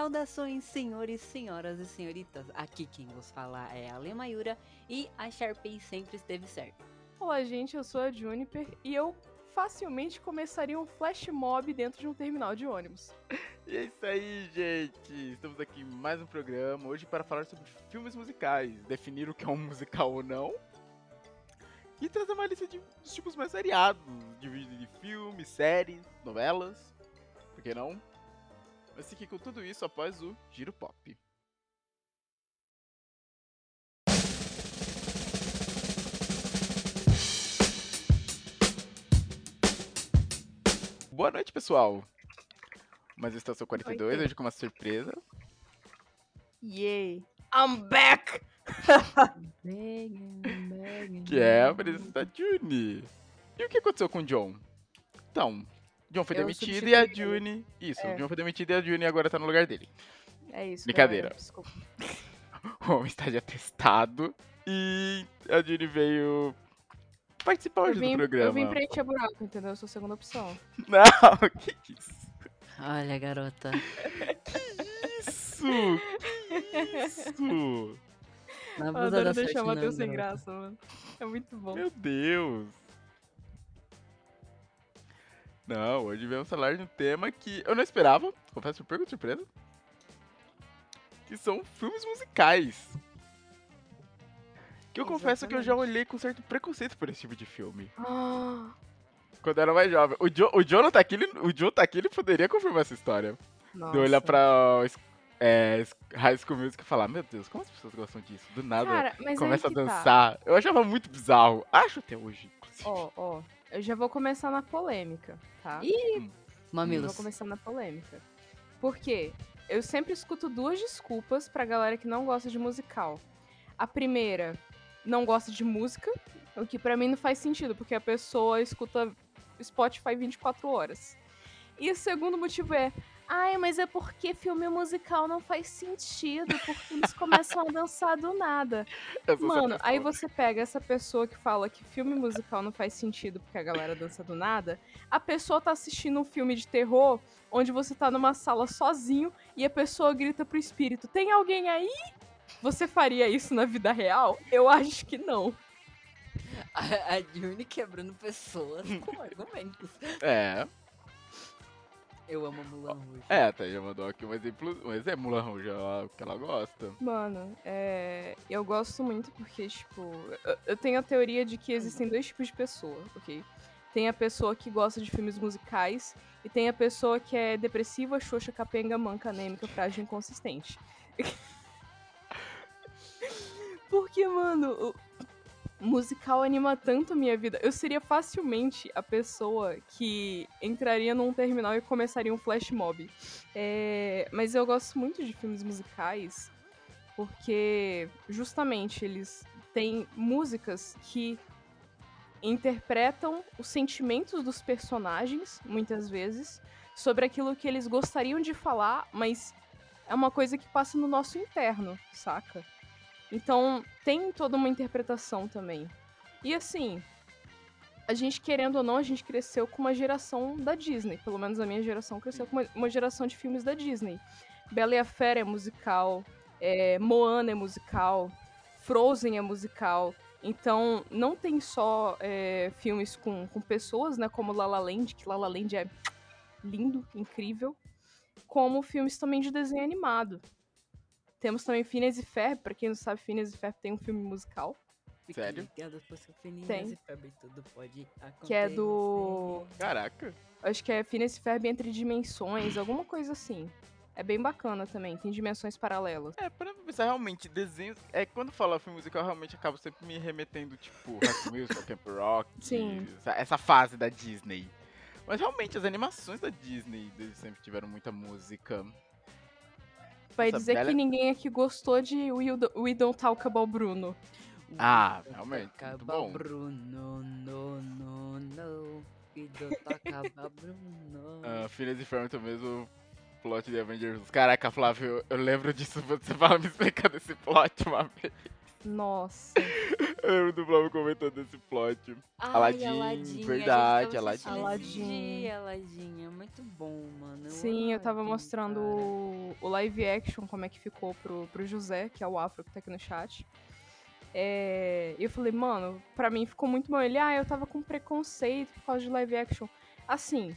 Saudações, senhores, senhoras e senhoritas. Aqui quem vos fala é a Lemayura e a Sharpay sempre esteve certa. Olá, gente, eu sou a Juniper e eu facilmente começaria um flash mob dentro de um terminal de ônibus. E é isso aí, gente! Estamos aqui em mais um programa hoje para falar sobre filmes musicais, definir o que é um musical ou não. E trazer uma lista de dos tipos mais variados, de, de filmes, séries, novelas, por que não? Mas fique com tudo isso após o Giro Pop. Boa noite, pessoal! Mas Estação 42, Oi. hoje com uma surpresa. Yay! I'm back! Que é a presença da Juni. E o que aconteceu com o John? Então, John foi Eu demitido e a ele. Juni. Isso, É. o John foi demitido e a Juni agora tá no lugar dele. É isso. Brincadeira. galera, Desculpa. O homem está de atestado e a Juni veio participar Eu hoje vim, do programa. eu vim preencher buraco, entendeu? Eu sou a segunda opção. Não, que isso? Olha, garota. Isso! Que isso! Na Eu blusa adoro da deixar o Matheus sem graça, mano. É muito bom. Meu Deus! Não, hoje vamos falar de um tema que eu não esperava, confesso super com surpresa. Que são filmes musicais. Que eu confesso que eu já olhei com certo preconceito por esse tipo de filme. Ah, Quando eu era mais jovem. O John, o não tá aqui, ele, o John tá aqui, ele poderia confirmar essa história. De eu olhar nossa. pra é, High School Music e falar, meu Deus, como as pessoas gostam disso? Do nada Cara, começa a tá. dançar. Eu achava muito bizarro. Acho até hoje, inclusive. Ó, ó. Eu já vou começar na polêmica, tá? Ih, Eu Mamilos. vou começar na polêmica. Por quê? Eu sempre escuto duas desculpas pra galera que não gosta de musical. A primeira, não gosta de música, o que pra mim não faz sentido, porque a pessoa escuta Spotify 24 horas. E o segundo motivo é, ai, mas é porque filme musical não faz sentido, porque eles começam a dançar do nada. Essa Mano, aí você pega essa pessoa que fala que filme musical não faz sentido porque a galera dança do nada. A pessoa tá assistindo um filme de terror onde você tá numa sala sozinho e a pessoa grita pro espírito: Tem alguém aí? Você faria isso na vida real? Eu acho que não. A, a Juni quebrando pessoas com argumentos. É, Eu amo Mulan Rouge. é, até já mandou aqui um exemplo, um exemplo, Mulan Rouge, ela- que ela gosta. Mano, é, eu gosto muito porque, tipo, eu- eu tenho a teoria de que existem dois tipos de pessoa, ok? Tem a pessoa que gosta de filmes musicais e tem a pessoa que é depressiva, xoxa, capenga, manca, anêmica, frágil e inconsistente. Porque, mano, musical anima tanto a minha vida. Eu seria facilmente a pessoa que entraria num terminal e começaria um flash mob. É, mas eu gosto muito de filmes musicais porque justamente eles têm músicas que interpretam os sentimentos dos personagens, muitas vezes, sobre aquilo que eles gostariam de falar, mas é uma coisa que passa no nosso interno, saca? Então tem toda uma interpretação também. E assim, a gente querendo ou não, a gente cresceu com uma geração da Disney, pelo menos a minha geração cresceu com uma, geração de filmes da Disney. Bela e a Fera é musical, é, Moana é musical, Frozen é musical. Então, não tem só é, filmes com, com pessoas, né? Como La La Land, que La La Land é lindo, incrível. Como filmes também de desenho animado. Temos também Phineas e Ferb. Pra quem não sabe, Phineas e Ferb tem um filme musical. Sério? ligado, Tem. e febre, tudo pode Que é do-. Caraca. Acho que é Phineas e Ferb entre dimensões, alguma coisa assim. É bem bacana também, tem dimensões paralelas. É, pra pensar realmente, desenhos. É, quando fala filme musical, realmente acaba sempre me remetendo, tipo, School Musical, Camp Rock. Sim. Essa, essa fase da Disney. Mas realmente, as animações da Disney sempre tiveram muita música. Vai Nossa, dizer Bela- que ninguém aqui gostou de We, Do- We Don't Talk About Bruno. Ah, realmente, muito bom. Bruno, no, no, no. E do acaba Bruno. Uh, Phineas e Ferb também mesmo plot de Avengers. Caraca, Flávio, eu lembro disso, você fala me explicar desse plot uma vez. Nossa. Eu lembro do Flávio comentando esse plot. Ai, Aladdin, Aladdin, verdade, Aladdin. dia, Aladdin, é muito bom, mano. Eu Sim, eu tava Aladdin, mostrando cara. o, o live action, como é que ficou pro, pro José, que é o afro que tá aqui no chat. É, e eu falei, mano, pra mim ficou muito bom. Ele, ah, eu tava com preconceito por causa de live action. Assim,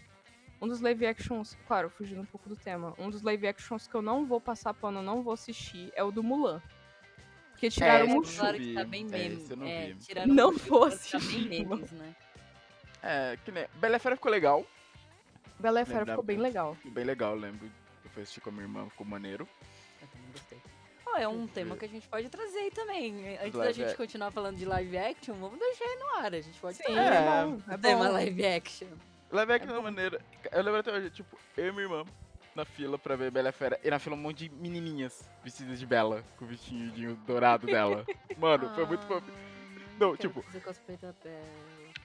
um dos live actions, claro, fugindo um pouco do tema, um dos live actions que eu não vou passar pano, não vou assistir, é o do Mulan. Porque tiraram É, o eu Mushu. Claro que tá bem É, meme. eu não é, tiraram Não Mushu ficar assistir, bem memes, né? É, que nem. Bela Fera ficou legal. Bela Fera ficou bem legal. Ficou bem legal, eu lembro. Eu fui assistir com a minha irmã, ficou maneiro. Eu também gostei. Ó, é um tema que a gente pode trazer aí também. Antes da Live gente ac- continuar falando de live action, vamos deixar aí no ar. A gente pode Sim, trazer é, bom, é o tema live action. Leve aqui de uma maneira. Eu lembro até hoje, tipo, eu e minha irmã na fila pra ver Bela e Fera. E na fila um monte de menininhas vestidas de Bela, com o vestidinho dourado dela. Mano, foi muito fofo. Não, Quero tipo,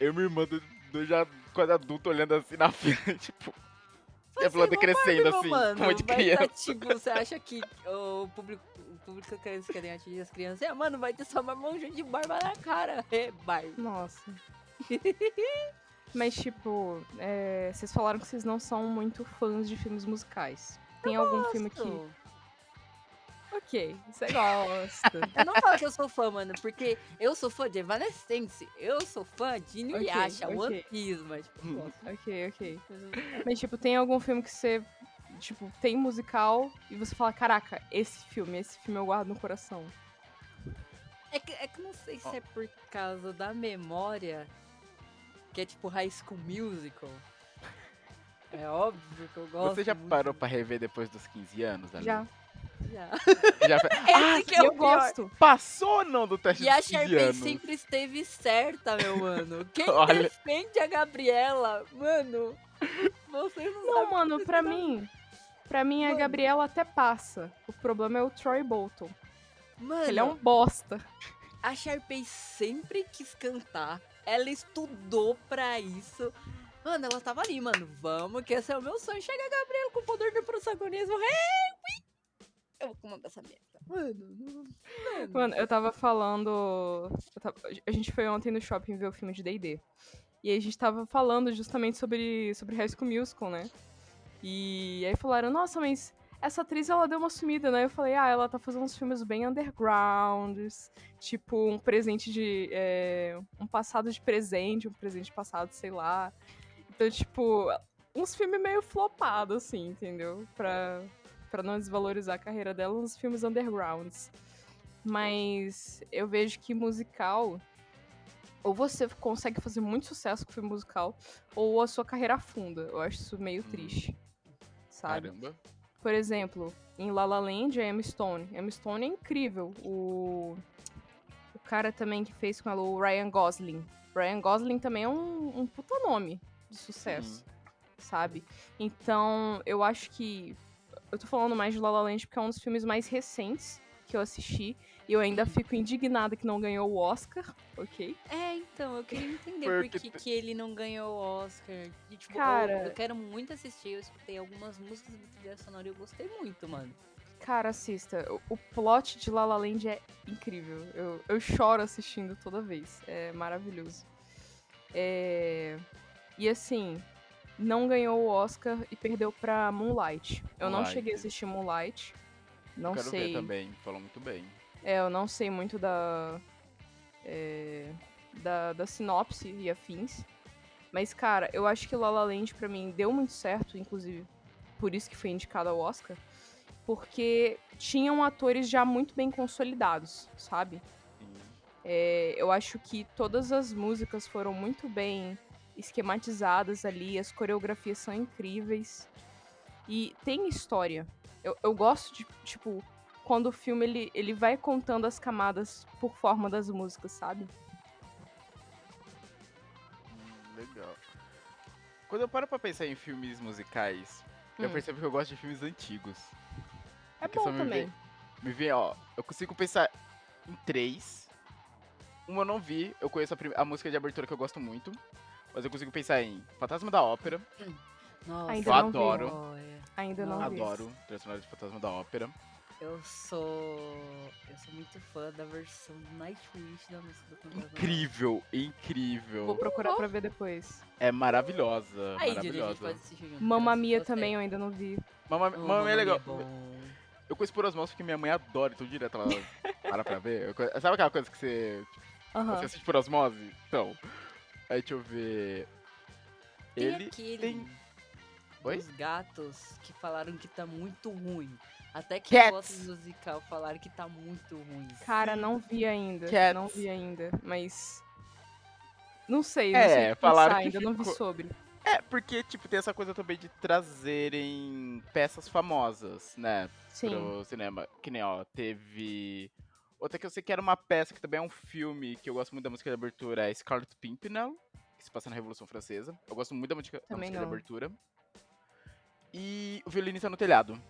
eu e minha irmã, do, do já quase adulto, olhando assim na fila, tipo. E a ser crescendo assim, mano. um monte de criança. Tá, tipo, você acha que o público, o público que eles querem atingir as crianças é, mano, vai ter só uma mãozinha de barba na cara. É, Barbie. Nossa. Mas, tipo, é, vocês falaram que vocês não são muito fãs de filmes musicais. Tem algum filme que. Gosto. Ok, você gosta. Eu não falo que eu sou fã, mano, porque eu sou fã de Evanescence, eu sou fã de Inuyasha, Ok, One ok. Piece, mas tipo, eu gosto. ok, ok. Mas, tipo, tem algum filme que você. Tipo, tem musical e você fala: caraca, esse filme, esse filme eu guardo no coração. É que, é que não sei se é por causa da memória, que é tipo High School Musical. É óbvio que eu gosto. Você já muito. parou pra rever depois dos 15 anos, Ali? Já. Já. Já fe- Esse que é E eu pior. gosto. Passou ou não do teste E a dos 15 Sharpay anos? sempre esteve certa, meu mano. Quem Olha. defende a Gabriela, mano, vocês não, Não, mano, pra vocês mim. Pra mim, a Mano. Gabriela até passa. O problema é o Troy Bolton. Mano, Ele é um bosta. a Sharpay sempre quis cantar. Ela estudou pra isso. Mano, ela tava ali, mano. Vamos, que esse é o meu sonho. Chega a Gabriela com o poder do protagonismo. Hey, eu vou comandar essa merda. Mano, mano. Mano, eu tava falando. eu tava- a gente foi ontem no shopping ver o filme de DD. E aí a gente tava falando justamente sobre, sobre High School Musical, né? E aí falaram, nossa, mas essa atriz ela deu uma sumida, né? Eu falei, ah, ela tá fazendo uns filmes bem undergrounds, tipo um presente de. é, um passado de presente, um presente passado, sei lá. Então, tipo, uns filmes meio flopados, assim, entendeu? Pra, pra não desvalorizar a carreira dela, uns filmes undergrounds. Mas eu vejo que musical. Ou você consegue fazer muito sucesso com filme musical, ou a sua carreira afunda. Eu acho isso meio triste. Sabe? Caramba. Por exemplo, em La La Land, a Emma Stone. Emma Stone é incrível. O, o cara também que fez com ela, o Ryan Gosling. Ryan Gosling também é um, um puta nome de sucesso, sabe? Então, eu acho que... Eu tô falando mais de La La Land porque é um dos filmes mais recentes que eu assisti. E eu ainda fico indignada que não ganhou o Oscar, ok? É, então, eu queria entender por que que, ele não ganhou o Oscar. E, tipo, eu- Cara- eu, quero muito assistir. Eu escutei algumas músicas do trilha sonora e eu gostei muito, mano. Cara, assista. O, o plot de La La Land é incrível. Eu, eu choro assistindo toda vez. É maravilhoso. É... E assim, não ganhou o Oscar e perdeu pra Moonlight. Eu não Moonlight. cheguei a assistir Moonlight. Não Quero sei. ver também, falou muito bem. É, eu não sei muito da, é, da. da sinopse e afins. Mas, cara, eu acho que La La Land pra mim deu muito certo, inclusive por isso que foi indicado ao Oscar. Porque tinham atores já muito bem consolidados, sabe? É, eu acho que todas as músicas foram muito bem esquematizadas ali, as coreografias são incríveis. E tem história. Eu, eu gosto de, tipo, quando o filme ele, ele vai contando as camadas por forma das músicas, sabe? Hum, legal. Quando eu paro pra pensar em filmes musicais, eu Hum. percebo que eu gosto de filmes antigos. É questão bom me também. vem- Me vem, ó, eu consigo pensar em três. Uma eu não vi, eu conheço a, a música de abertura que eu gosto muito. Mas eu consigo pensar em Fantasma da Ópera, Nossa, Ainda eu não vi. adoro. olha. Ainda não vi. adoro, sonora de Fantasma da Ópera. Eu sou. Eu sou muito fã da versão do Nightwish da música do Fantasma. Incrível, Vou incrível. procurar pra ver depois. É maravilhosa. Aí, Didi, a gente maravilhosa. pode assistir junto. Mamma se Mia você- também eu ainda não vi. Mamma, Oh, Mamma Mia é legal. bom. Eu conheço por osmose porque minha mãe adora, então direto ela para pra ver. Eu Sabe aquela coisa que você, Aham. você assiste por osmose? Então, aí deixa eu ver. Tem Ele aquele tem- Oi? dos gatos que falaram que tá muito ruim. Até que Cats. musical falaram que tá muito ruim. Cara, não vi ainda. Cats. Não vi ainda, mas. Não sei, não É, sei falaram que ainda não vi ficou- sobre. É, porque, tipo, tem essa coisa também de trazerem peças famosas, né? Sim. Pro cinema. Que nem, ó, teve. Outra que eu sei que era uma peça, que também é um filme, que eu gosto muito da música de abertura, é Scarlet Pimpernel, que se passa na Revolução Francesa. Eu gosto muito da música, da música de abertura. E O Violinista no Telhado.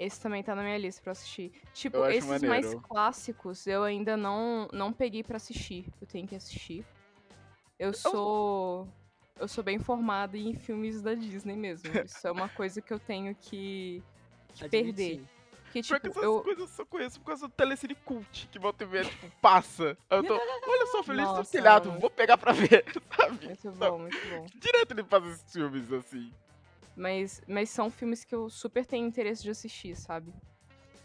Esse também tá na minha lista pra assistir. Tipo, esses mais maneiro. clássicos eu ainda não, não peguei pra assistir. Eu tenho que assistir. Eu sou. Eu sou bem formada em filmes da Disney mesmo. Isso é uma coisa que eu tenho que, que perder. Pior que tipo, essas eu. coisas eu só conheço por causa do Telecine Cult, que volta e meia, tipo, passa. Aí Eu tô, olha só, Feliz no Nossa, Telhado, mano. vou pegar pra ver, sabe? Muito bom, muito bom. Direto ele faz esses filmes, assim. Mas, mas são filmes que eu super tenho interesse de assistir, sabe?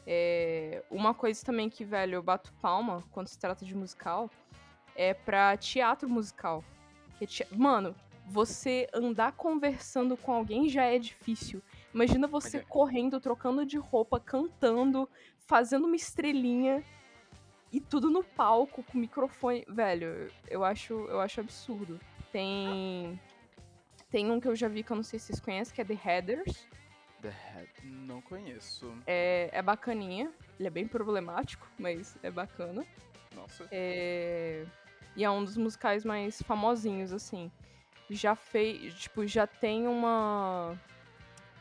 É, uma coisa também que, velho, eu bato palma quando se trata de musical é pra teatro musical. Que te- Mano, você andar conversando com alguém já é difícil. Imagina você é. correndo, trocando de roupa, cantando, fazendo uma estrelinha e tudo no palco com microfone. Velho, eu acho, eu acho absurdo. Tem. Tem um que eu já vi que eu não sei se vocês conhecem, que é The Headers. The Head, não conheço. É, é bacaninha. Ele é bem problemático, mas é bacana. Nossa. É, E é um dos musicais mais famosinhos, assim. Já fez. Tipo, já tem uma.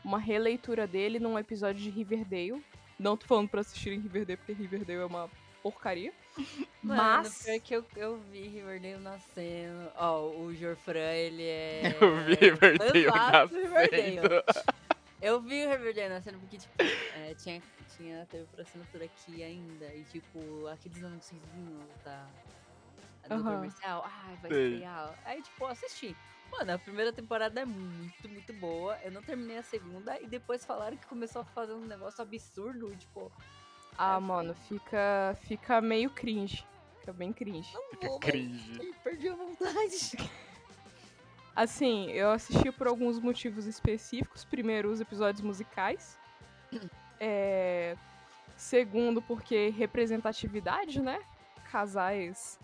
Uma releitura dele num episódio de Riverdale. Não tô falando pra assistirem Riverdale, porque Riverdale é uma porcaria. Mano, mas. pior que eu, eu vi Riverdale nascendo. Ó, o Jorfran, ele é. Eu vi Riverdale nascendo. Eu vi o Riverdale nascendo porque, tipo, é, tinha, tinha TV por assinatura aqui ainda. E, tipo, aqueles anúncios da, do Aham. comercial. Ai, vai Sei. estrear. Aí, tipo, assisti. Mano, a primeira temporada é muito, muito boa. Eu não terminei a segunda. E depois falaram que começou a fazer um negócio absurdo. Tipo, Ah, É, mano, fica, fica meio cringe. Fica bem cringe. não Fica vou, cringe. perdi a vontade. Assim, eu assisti por alguns motivos específicos. Primeiro, os episódios musicais. É, Segundo, porque representatividade, né? Casais.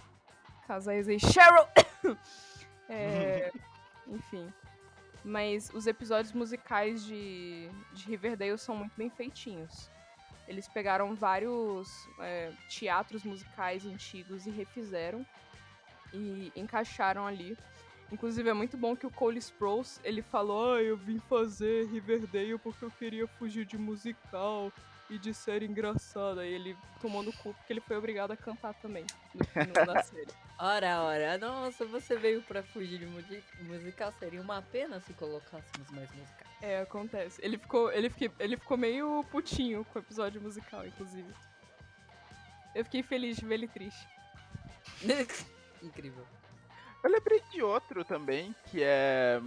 Casais aí. Cheryl! É, Enfim. Mas os episódios musicais de, de Riverdale são muito bem feitinhos. Eles pegaram vários é, teatros musicais antigos e refizeram. E encaixaram ali. Inclusive, é muito bom que o Cole Sprouse, ele falou, ah, eu vim fazer Riverdale porque eu queria fugir de musical e de série engraçada. E ele tomou no cu porque ele foi obrigado a cantar também no, na série. Ora, ora, nossa, você veio pra fugir de musical. Seria uma pena se colocássemos mais musicais. É, acontece. Ele ficou, ele, fiquei, ele ficou meio putinho com o episódio musical, inclusive. Eu fiquei feliz de ver ele triste. Incrível. Eu lembrei de outro também, que é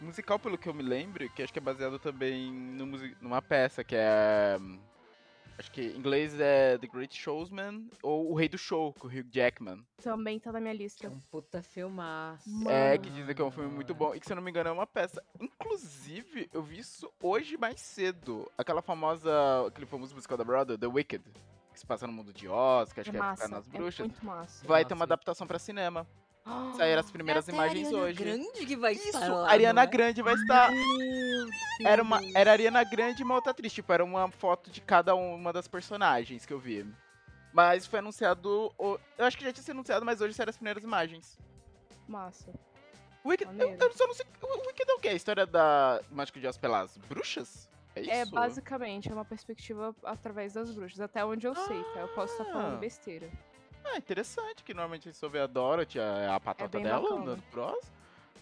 musical, pelo que eu me lembro, que acho que é baseado também no numa peça, que é. Acho que em inglês é The Great Showsman ou O Rei do Show, com o Hugh Jackman. Também tá na minha Que é lista. um puta filmaço. É, que dizem que é um filme muito bom e que, se eu não me engano, é uma peça. Inclusive, eu vi isso hoje mais cedo. Aquela famosa, aquele famoso musical da Broadway, The Wicked, que se passa no mundo de Oz, que acho É que é massa, Ficar nas é Bruxas. muito massa. Vai ter Nossa, uma adaptação pra cinema. Saíram as primeiras é imagens Ariana hoje. Grande que vai Isso, estar lá, Ariana é? Grande vai estar. Era, uma, era Ariana Grande e uma outra atriz. Tipo, era uma foto de cada uma das personagens que eu vi. Mas foi anunciado. Eu acho que já tinha sido anunciado, mas hoje saíram as primeiras imagens. Massa. Wicked, eu, eu só não sei. O Wicked é o quê? A história da Mágico de Oz pelas bruxas? É isso? É, basicamente, é uma perspectiva através das bruxas, até onde eu sei, tá? Eu posso estar Ah. falando besteira. Ah, interessante, que normalmente a gente só vê a Dorothy, a, a patota bem dela, bacana. andando por Oz.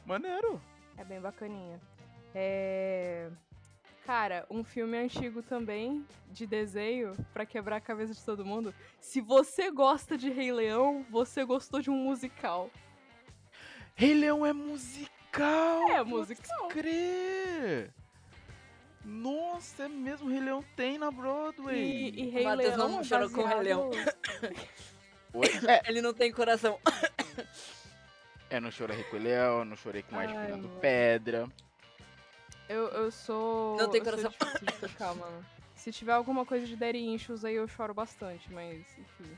Maneiro. É bem bacaninha. É... Cara, um filme antigo também, de desenho, pra quebrar a cabeça de todo mundo. Se você gosta de Rei Leão, você gostou de um musical. Rei Leão é musical! É, musical. crer! Nossa, é mesmo, Rei Leão tem na Broadway. E, e Rei Matheus Leão não é chorou com o Rei Leão. Oi? É, Ele não tem coração. eu não chorei com o Leão, não chorei com mais mano. pedra. Eu, eu sou. Não tem coração. difícil de tocar, mano. Se tiver alguma coisa de Daddy Issues aí eu choro bastante, mas enfim.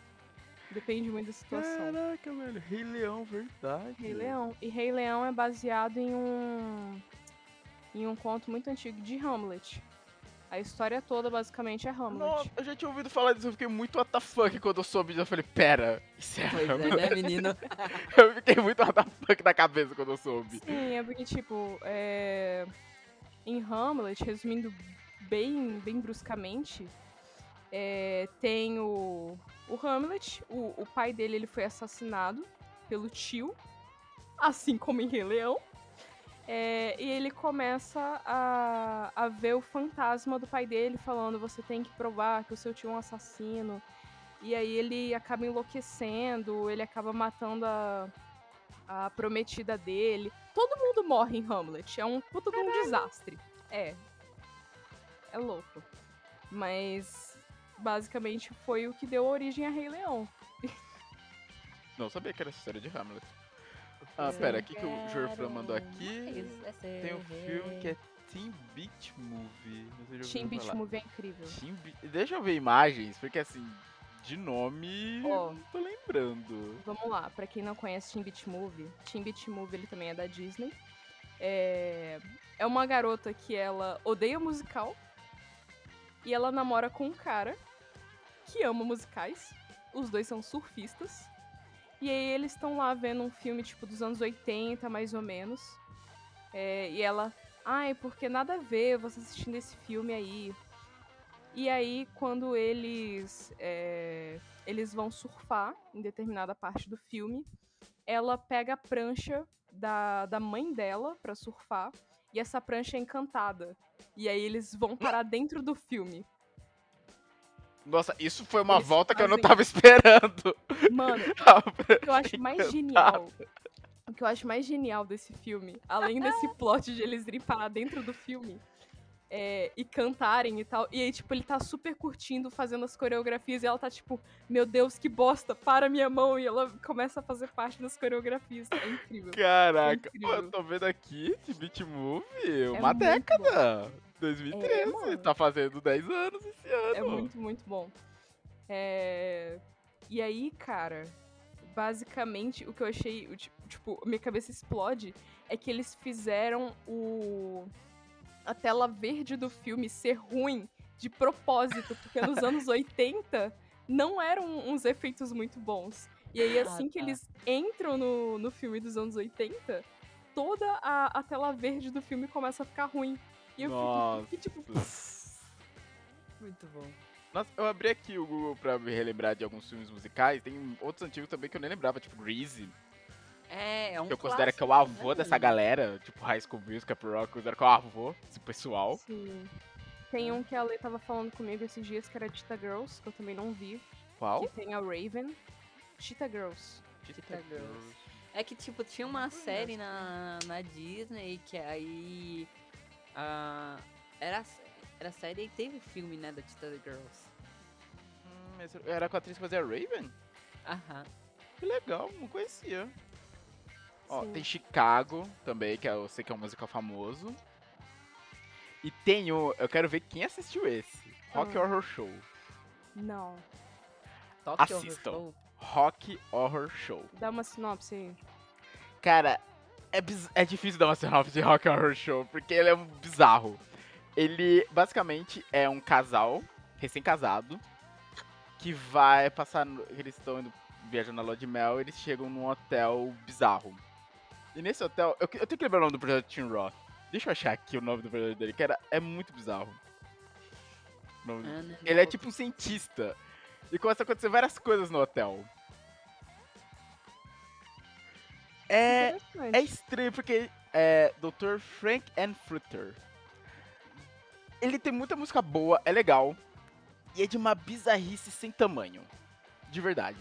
Depende muito da situação. Caraca, velho, Rei Leão, verdade. Rei Leão. E Rei Leão é baseado em um. em um conto muito antigo de Hamlet. A história toda basicamente é Hamlet. Nossa, eu já tinha ouvido falar disso, eu fiquei muito WTF quando eu soube disso. Eu falei, pera, isso é Pois é, Hamlet? né, menino? Eu fiquei muito WTF na cabeça quando eu soube. Sim, é porque, tipo, é... em Hamlet, resumindo bem, bem bruscamente, é, tem o, o Hamlet, o, o pai dele ele foi assassinado pelo tio, assim como em Rei Leão. É, e ele começa a, a ver o fantasma do pai dele falando: você tem que provar que o seu tio é um assassino. E aí ele acaba enlouquecendo, ele acaba matando a, a prometida dele. Todo mundo morre em Hamlet. É um puta de um desastre. É. É louco. Mas basicamente foi o que deu origem a Rei Leão. Não sabia que era essa história de Hamlet. Ah, pera, o que, que o Jorfran mandou aqui? Tem um filme que é Teen Beach Movie. Não sei se ouviu Beach falar. Movie é incrível. Be- Deixa eu ver imagens, porque assim, de nome eu não tô lembrando. Vamos lá, pra quem não conhece Teen Beach Movie, Teen Beach Movie ele também é da Disney. É, é uma garota que ela odeia musical e ela namora com um cara que ama musicais. Os dois são surfistas. E aí eles estão lá vendo um filme tipo dos anos 80, mais ou menos. É, e ela, ai, porque nada a ver você assistindo esse filme aí. E aí, quando eles é, eles vão surfar em determinada parte do filme, ela pega a prancha da, da mãe dela pra surfar e essa prancha é encantada. E aí eles vão parar dentro do filme. Nossa, isso foi uma Eles volta que eu não tava esperando. Mano, o que eu acho mais genial. O que eu acho mais genial desse filme, além desse plot de eles irem parar dentro do filme é, e cantarem e tal. E aí, tipo, ele tá super curtindo, fazendo as coreografias, e ela tá tipo, meu Deus, que bosta, para minha mão. E ela começa a fazer parte das coreografias. É incrível. Caraca, Incrível. Pô, eu tô vendo aqui, Teen Beach Movie, É uma década. 2013, É, tá fazendo 10 anos esse ano. É muito, muito bom. É, E aí, cara, basicamente o que eu achei, tipo, minha cabeça explode, é que eles fizeram o a tela verde do filme ser ruim de propósito, porque nos anos 80 não eram uns efeitos muito bons. E aí, assim que tá. eles entram no, no filme dos anos 80, toda a, a tela verde do filme começa a ficar ruim. E eu Nossa. fico, tipo, Muito bom. Nossa, eu abri aqui o Google pra me relembrar de alguns filmes musicais. Tem outros antigos também que eu nem lembrava, tipo Greasy. É, é um que eu considero que é o avô né, dessa galera. Tipo High School Musical, Rock, eu considero que é o avô desse pessoal. Sim. Tem um que a Lê tava falando comigo esses dias, que era Cheetah Girls, que eu também não vi. Qual? Que tem a Raven. Cheetah Girls. Cheetah Girls. É que, tipo, tinha uma série na, na Disney que aí. Ah, era, era série e teve filme, né, da Cheetah Girls. Hum, era com a atriz que fazia Raven? Aham. Que legal, não conhecia. Ó, Sim. tem Chicago também, que é, eu sei que é um musical famoso. E tem o. Eu quero ver quem assistiu esse. Rock Ah. Horror Show. Não. Horror Assistam. Show. Rock Horror Show. Dá uma sinopse aí. Cara, é, é difícil dar uma sinopse de Rock Horror Show, porque ele é um bizarro. Ele, basicamente, é um casal, recém-casado, que vai passar... no- Eles estão indo viajando na lua de mel, eles chegam num hotel bizarro. E nesse hotel... Eu, eu tenho que lembrar o nome do projeto Tim Roth. Deixa eu achar aqui o nome do projeto dele, que era, é muito bizarro. Ele é tipo um cientista. E começa a acontecer várias coisas no hotel. É, é estranho porque é Dr. Frank Ann Frutter. Ele tem muita música boa, é legal. E é de uma bizarrice sem tamanho. De verdade.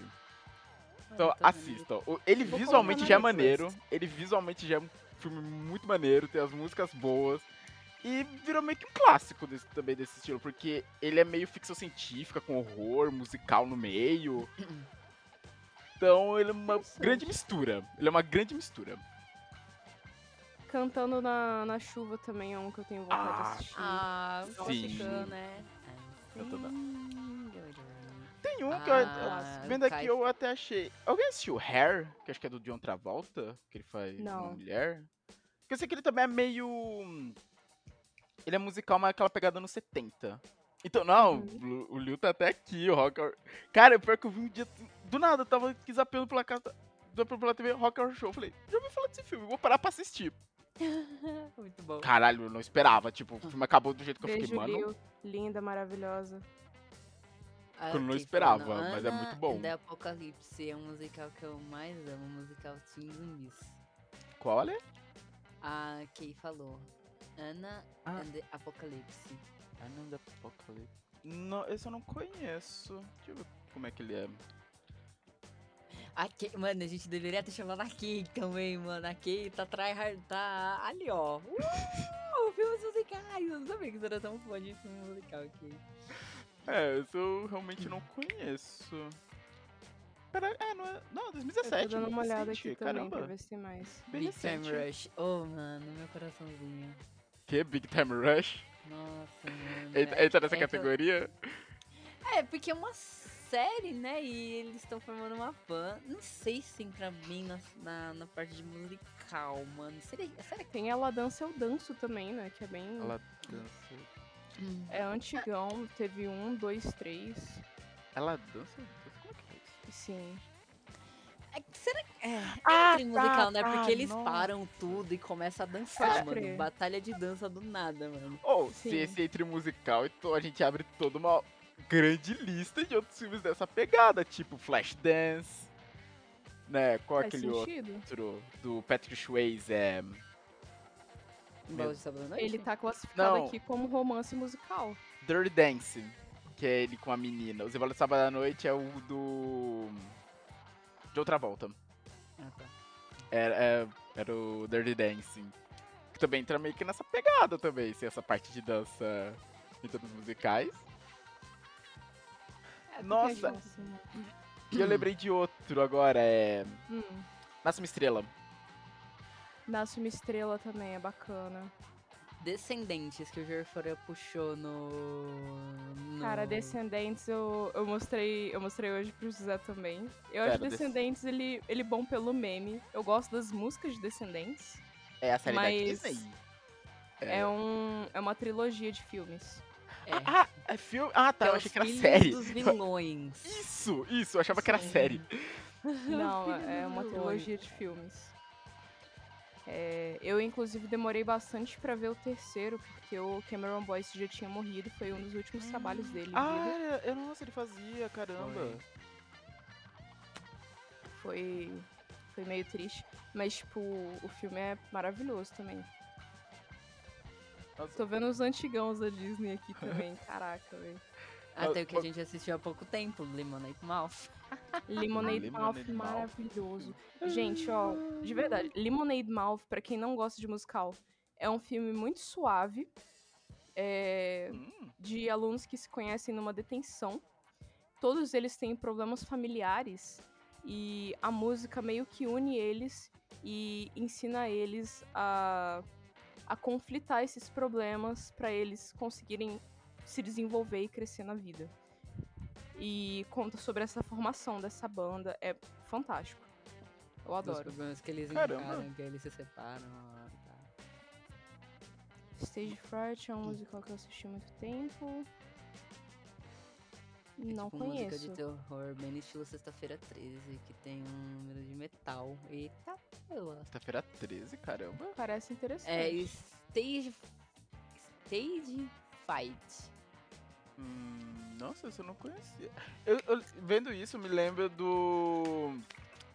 Então tô vendo assistam. Ele Vou visualmente já é maneiro. Ele visualmente já é um filme muito maneiro, tem as músicas boas. E virou meio que um clássico desse- também desse estilo, porque ele é meio ficção científica, com horror, musical no meio. Então ele é uma grande mistura. Ele é uma grande mistura. Cantando na, na chuva também é um que eu tenho vontade Ah, de assistir. Ah, Sim. ficou, né? Eu tô dando. Sim. Tem um que eu, Ah, eu- vendo aqui eu até achei. Alguém assistiu Hair? Que acho que é do John Travolta, que ele faz uma Não. mulher. Porque eu sei que ele também é meio. Ele é musical, mas aquela pegada nos 70. Então, não, Uhum. o- Liu tá até aqui, o Rock Horror- Cara, pior que eu vi um dia. Do nada, eu tava aqui zapeando pela casa. zapeando pela TV Rock Horror Show. Eu Falei, já ouvi falar desse filme, vou parar pra assistir. Muito bom. Caralho, eu não esperava. Tipo, o filme acabou do jeito que eu Beijo, fiquei, mano. Liu. Linda, maravilhosa. Ah, eu não ok, esperava, falando, mas é Ana muito bom. The Apocalipse é um musical que eu mais amo, um musical Teen Zumbis. Qual é? A Kay falou. Ana Ah. and the Apocalypse. Ananda Apocalypse. Não, esse eu não conheço. Deixa eu ver como é que ele é. A Kay, mano, a gente deveria ter chamado a Kay também, mano. A Kay tá tryhard, tá ali, ó. Uh, filmes musicais. Eu não sabia que você era tão fã de filme musical aqui. É, esse eu realmente não conheço. Pera, é, não é. Não, Eu 2017. tô dando uma olhada aqui também Caramba. pra ver se tem mais. Bem Big Time. Rush. Oh, mano, meu coraçãozinho. Que? Big Time Rush? Nossa, mano. Entra, é- entra nessa é eu- categoria? É, porque é uma série, né? E eles estão formando uma banda. Não sei se entra bem na, na, na parte de musical, mano. Seria, será que. Tem Ela Dança Eu Danço também, né? Que é bem. Ela dança. É antigão. Teve um, dois, três. Ela dança? Como é que é isso? Sim. É, Ah, entra em musical, tá, né? tá, Porque eles nossa. param tudo e começam a dançar, Pode mano. crer. Batalha de dança do nada, mano. Ou, se Sim. esse entre musical, então a gente abre toda uma grande lista de outros filmes dessa pegada, tipo Flashdance, né? Qual Faz aquele sentido. outro do Patrick Swayze, é... Ele tá classificado Não. aqui como romance musical. Dirty Dance, que é ele com a menina. O Zebra do Sábado à Noite é o do... De outra volta. Ah, tá. Era, é- era o Dirty Dancing. Que também entra meio que nessa pegada também, se essa parte de dança em termos musicais. É, porque Nossa. a gente- E eu lembrei de outro agora, é... Hum. Nasce uma Estrela. Nasce uma estrela também, é bacana. Descendentes, que o Jorforia puxou no. no... Cara, Descendentes eu, eu mostrei eu mostrei hoje pro José também. Eu Pera, acho Descendentes ele, ele bom pelo meme. Eu gosto das músicas de Descendentes. É a série da Mas- Disney. É, um, é uma trilogia de filmes. É. Ah, é filme? Ah, tá, é eu achei que era série. dos vilões. Isso, isso, eu achava que era Sim. série. Não, é uma trilogia de filmes. É, eu, inclusive, demorei bastante pra ver o terceiro, porque o Cameron Boyce já tinha morrido. Foi um dos últimos trabalhos dele. Ah, eu, nossa, ele fazia, caramba. Foi, foi meio triste. Mas, tipo, o filme é maravilhoso também. Nossa, Tô vendo os antigãos da Disney aqui também. Caraca, velho. Até o que a gente assistiu há pouco tempo, Lemonade Mouth. Lemonade, Lemonade Mouth, Mouth. maravilhoso. Gente, ó, de verdade, Lemonade Mouth, pra quem não gosta de musical, é um filme muito suave. É, hum, de alunos que se conhecem numa detenção. Todos eles têm problemas familiares e a música meio que une eles e ensina eles a, a conflitar esses problemas para eles conseguirem se desenvolver e crescer na vida. E conta sobre essa formação dessa banda, é fantástico. Eu adoro. problemas que eles Caramba. encaram, que eles se separam. tá. Stage Fright é um musical que eu assisti há muito tempo. Não tipo música conheço. de terror, bem no estilo Sexta-feira 13, que tem um número de metal. Eita, pela. Sexta-feira 13, caramba. Parece interessante. É Stage. Stage Fight. Hum, nossa, eu não conhecia. Eu, eu- vendo isso, me lembra do.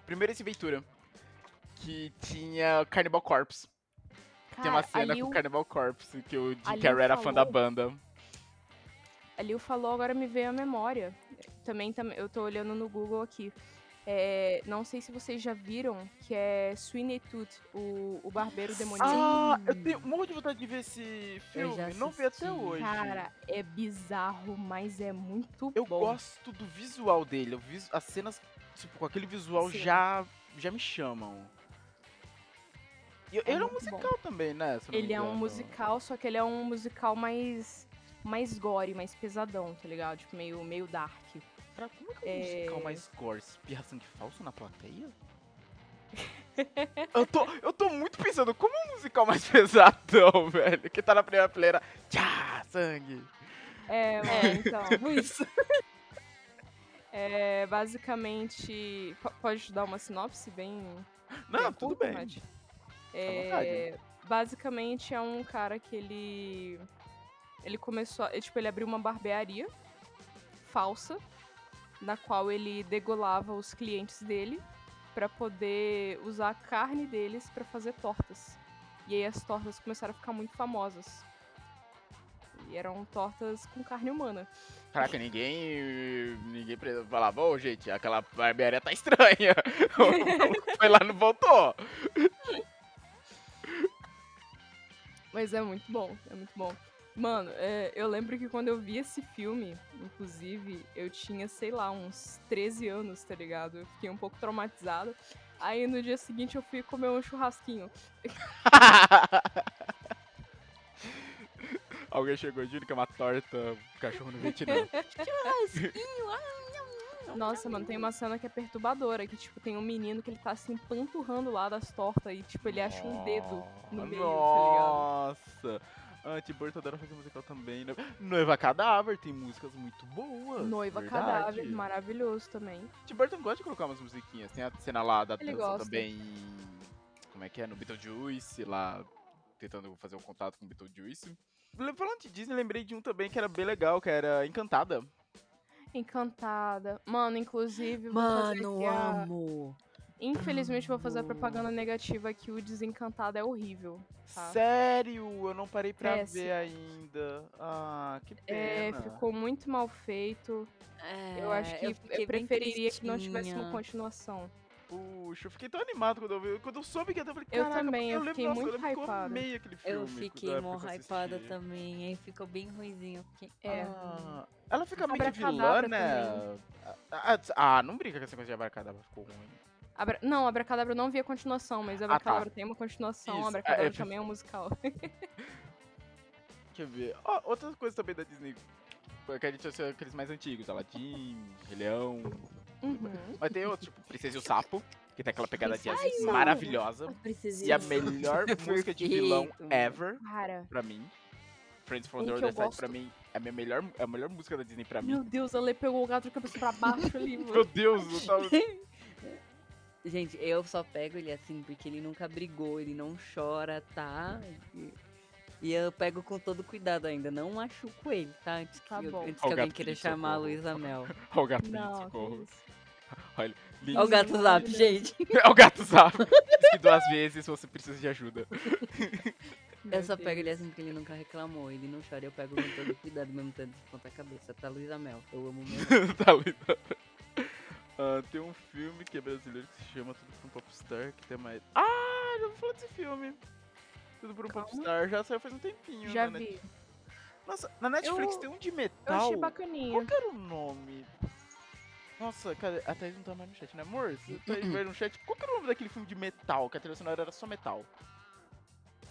Primeiro esse Ventura. Que tinha Cannibal Corpse. Tem uma Cara, cena com Carnival Corpse que o Jim Carrey era fã da banda. Ali o falou, agora me veio a memória. Também, tam- eu tô olhando no Google aqui. É, não sei se vocês já viram, que é Sweeney Todd, o, o barbeiro demoníaco. Ah, eu tenho um monte de vontade de ver esse filme. Não vi até hoje. Cara, é bizarro, mas é muito eu bom. gosto do visual dele. As cenas, tipo, com aquele visual Sim. já, já me chamam. E ele é um muito musical também, né? eu Ele é um musical, só que ele é um musical mais mais gore, mais pesadão, tá ligado? Tipo, meio, meio dark. Cara, como é que é um musical mais gore? Espirra sangue falso na plateia? eu, tô, eu tô muito pensando, como é um musical mais pesadão, velho? Que tá na primeira fileira, tchá, sangue. É, É. então. Isso. É basicamente. po- Pode dar uma sinopse bem. Não, bem tudo curta, bem. À É, basicamente é um cara que ele. Ele começou. Tipo, ele abriu uma barbearia falsa, na qual ele degolava os clientes dele pra poder usar a carne deles pra fazer tortas. E aí as tortas começaram a ficar muito famosas. E eram tortas com carne humana. Caraca, ninguém. Ninguém falava, ô gente, aquela barbearia tá estranha. Foi lá e não voltou. Mas é muito bom, é muito bom. Mano, é, eu lembro que quando eu vi esse filme, inclusive, eu tinha, sei lá, uns 13 anos, tá ligado? Eu fiquei um pouco traumatizada. Aí no dia seguinte eu fui comer um churrasquinho. Alguém chegou de que é uma torta, cachorro no Vietnã. Nossa, mano, tem uma cena que é perturbadora, que, tipo, tem um menino que ele tá assim, panturrando lá das tortas e, tipo, ele acha um dedo no meio, tá ligado? Nossa! A Burton adora fazer musical também. né? Noiva Cadáver tem músicas muito boas. Noiva verdade. Cadáver, maravilhoso também. Tim Burton gosta de colocar umas musiquinhas. Tem a cena lá da Ele dança gosta. também. Como é que é? No Beetlejuice, lá tentando fazer um contato com o Beetlejuice. Le- Falando de Disney, lembrei de um também que era bem legal, que era Encantada. Encantada. Mano, inclusive, Mano, aqui a... Infelizmente, vou fazer a propaganda negativa que o Desencantado é horrível. Tá? Sério? Eu não parei pra Péssimo. ver ainda. Ah, que É, pena. ficou muito mal feito. É, eu acho que eu, bem preferiria que não tivesse uma continuação. Puxa, eu fiquei tão animado quando eu vi. Quando eu soube que ia ter, eu falei, Eu também, eu lembro, fiquei nossa, muito eu que eu hypada. amei aquele filme. Eu fiquei mó eu hypada também, aí ficou bem ruimzinho. eu Fiquei... É. Ah, ela fica meio de vilã, né? Ah, ah, não brinca com essa coisa de abracadabra, ficou ruim. Abra... Não, Abracadabra eu não vi a continuação, mas Abracadabra tem uma continuação, Ah, Isso, Abracadabra é, é, também é um musical. Deixa eu ver. Ó, outra coisa também da Disney. Que a gente assistiu aqueles mais antigos, Aladdin, Rei Leão. Uhum. Mas tem outros, tipo Princesa e o Sapo, que tem aquela pegada de Princesa jazz e o Sapo. maravilhosa. Precisei. E a melhor música de vilão ever, Cara, pra mim. Friends from the Other Side, pra mim, é a, minha melhor, é a melhor música da Disney pra mim. meu Deus, a Lê pegou o gato de cabeça pra baixo ali, Meu mano. Deus, eu tava... Gente, eu só pego ele assim porque ele nunca brigou, ele não chora, tá? E, e eu pego com todo cuidado ainda, não machuco ele, tá? Antes que, Tá eu- bom. antes que alguém queira chamar a. Luísa Mel. Ó o gato Não, que socorro. Olha, lindo. Olha o gato zap, gente. É o gato zap. Diz que duas vezes você precisa de ajuda. Meu Eu só pego ele assim porque ele nunca reclamou, ele não chora, eu pego com todo cuidado, mesmo tendo de ponta cabeça, tá? Luísa Mel, eu amo mesmo. tá lindo. Ah, tem um filme que é brasileiro que se chama Tudo por um Popstar, que tem mais. Ah, já vou falar desse filme. Tudo por um Calma. Popstar, já saiu faz um tempinho. Já na vi. Nossa, na Netflix Eu- tem um de Eu metal. achei bacaninha. Qual que era o nome? Nossa, cadê? A Thaís não tá mais no chat, né, amor? Se a Thaís ver no chat, qual que era o nome daquele filme de metal? Que a trilha sonora era só metal.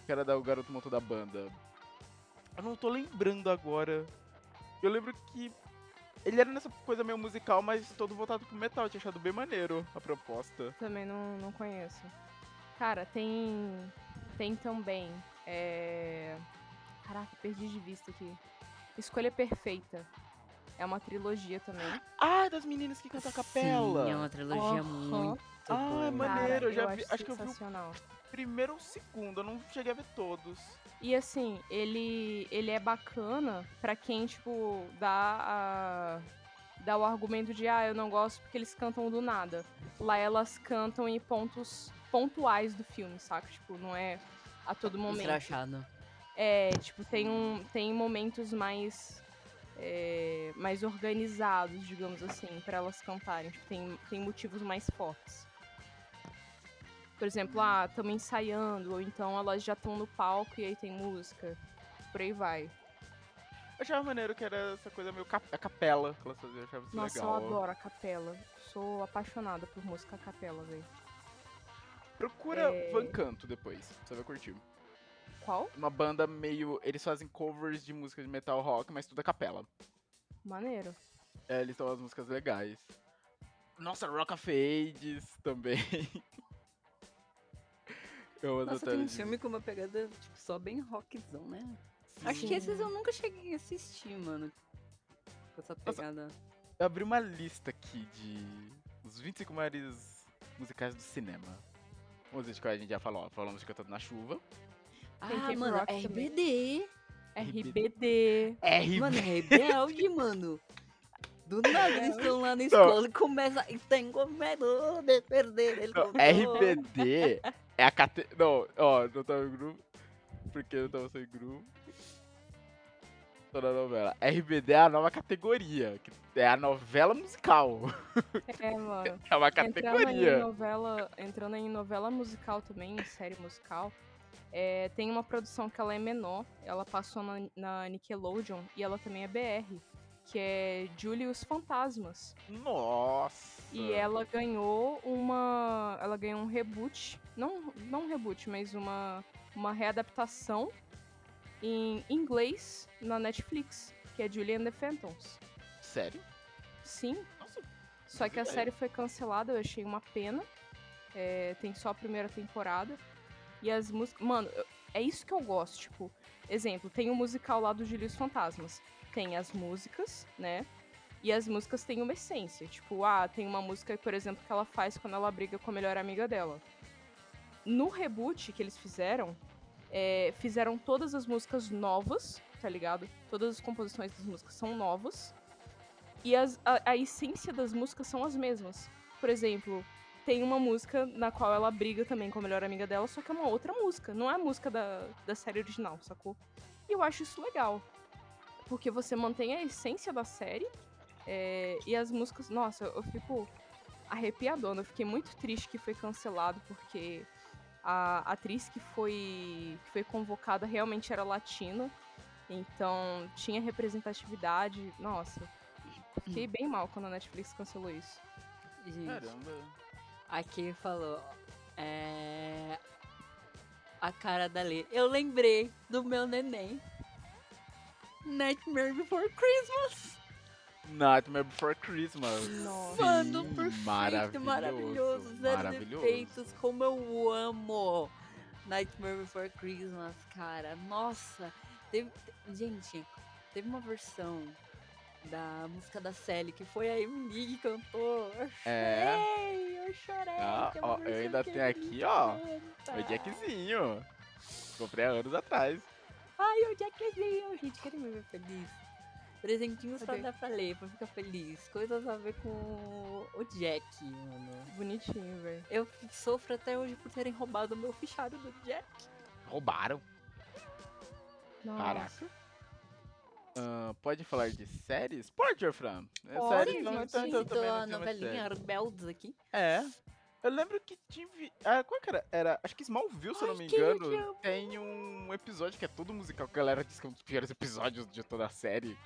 Que era da o garoto montou da banda. Eu não tô lembrando agora. Eu lembro que ele era nessa coisa meio musical, mas todo voltado pro metal. Eu tinha achado bem maneiro a proposta. Também não, não conheço. Cara, tem. Tem também. É... Caraca, perdi de vista aqui. Escolha Perfeita. É uma trilogia também. Ah, das meninas que cantam a capela. Sim, é uma trilogia Aham. muito Ah, boa. é maneiro. Cara, eu já eu vi- acho acho que eu vi. Primeiro ou segundo, eu não cheguei a ver todos. E assim, ele, ele é bacana pra quem, tipo, dá a, dá o argumento de, ah, eu não gosto porque eles cantam do nada. Lá elas cantam em pontos pontuais do filme, saca? Tipo, não é a todo momento. Escrachado. É, tipo, tem, um, tem momentos mais. é, mais organizados, digamos assim, pra elas cantarem. Tipo, tem, tem motivos mais fortes. Por exemplo, ah, estamos ensaiando, ou então elas já estão no palco e aí tem música. Por aí vai. Eu achava maneiro que era essa coisa meio cap a capela que elas faziam, eu achava isso Nossa, legal. eu adoro a capela. Sou apaixonada por música a capela, velho. Procura É. Van Canto depois, você vai curtir. Qual? Uma banda meio. Eles fazem covers de música de metal rock, mas tudo a capela. Maneiro. É, eles têm umas músicas legais. Nossa, Rock of Ages também. Eu amo Nossa, tem um filme com uma pegada, tipo, só bem rockzão, né? Acho Sim. que esses eu nunca cheguei a assistir, mano. Com essa pegada. Eu abri uma lista aqui de os 25 maiores musicais do cinema. Vamos ver de qual a gente já falou. Falamos de Cantando na Chuva. Tem ah, mano, Rock também. RBD. RBD. RB. Mano, é rebelde, mano. Do nada eles estão lá na Não. escola e começa. E medo de perder ele. Não, RBD é a cate... Não, ó, não tava em grupo. Porque não tava sem grupo. Tô na novela. RBD é a nova categoria. Que é a novela musical. É, mano. É uma Entrando em categoria. novela, entrando em novela musical também, em série musical, é, tem uma produção que ela é menor, ela passou na, na Nickelodeon e ela também é BR, que é Julie e os Fantasmas. Nossa. E ela ganhou uma. Ela ganhou um reboot. Não, não um reboot, mas uma, uma readaptação em inglês na Netflix, que é Julie and the Phantoms. Sério? Sim, Nossa. só que a série foi cancelada, eu achei uma pena. É, tem só a primeira temporada. E as músicas. Mano, é isso que eu gosto. Tipo, exemplo, tem o musical lá do Julie os Fantasmas. Tem as músicas, né? E as músicas têm uma essência. Tipo, ah, tem uma música, por exemplo, que ela faz quando ela briga com a melhor amiga dela. No reboot que eles fizeram, é, fizeram todas as músicas novas, tá ligado? Todas as composições das músicas são novas. E as- a, a essência das músicas são as mesmas. Por exemplo, tem uma música na qual ela briga também com a melhor amiga dela, só que é uma outra música. Não é a música da, da série original, sacou? E eu acho isso legal. Porque você mantém a essência da série. é, e as músicas. Nossa, eu fico arrepiadona. Eu fiquei muito triste que foi cancelado, porque a atriz que foi, que foi convocada realmente era latina. Então tinha representatividade. Nossa, fiquei bem mal quando a Netflix cancelou isso. Gente, Caramba. aqui falou. É. A cara da Lê. Eu lembrei do meu neném. Nightmare Before Christmas. Nightmare Before Christmas. Nossa. Mano, perfeito, maravilhoso, maravilhoso. Zero maravilhoso. defeitos, como eu amo Nightmare Before Christmas, cara. Nossa, teve, gente, teve uma versão da música da Sally que foi a Emily que cantou. Eu É. chorei, eu chorei. Ah, é ó, eu ainda tenho Emily aqui, ó, canta. O Jackzinho. Comprei há anos atrás. Ai, o Jackzinho, gente, querem me ver feliz? Presentinhos pra Cadê? dar pra ler, pra ficar feliz. Coisas a ver com o Jack, mano. Bonitinho, velho. Eu sofro até hoje por terem roubado o meu fichário do Jack. Roubaram. Nossa. Caraca. Ah, pode falar de séries? Pode, Orfran. É, séries não gente. tanto Citou também a não novelinha. Rebeldes aqui. É. Eu lembro que tive. Ah, qual que era? era? Acho que Smallville, se eu não me engano, te amo. tem um episódio que é todo musical. Que a galera diz que é um dos piores episódios de toda a série.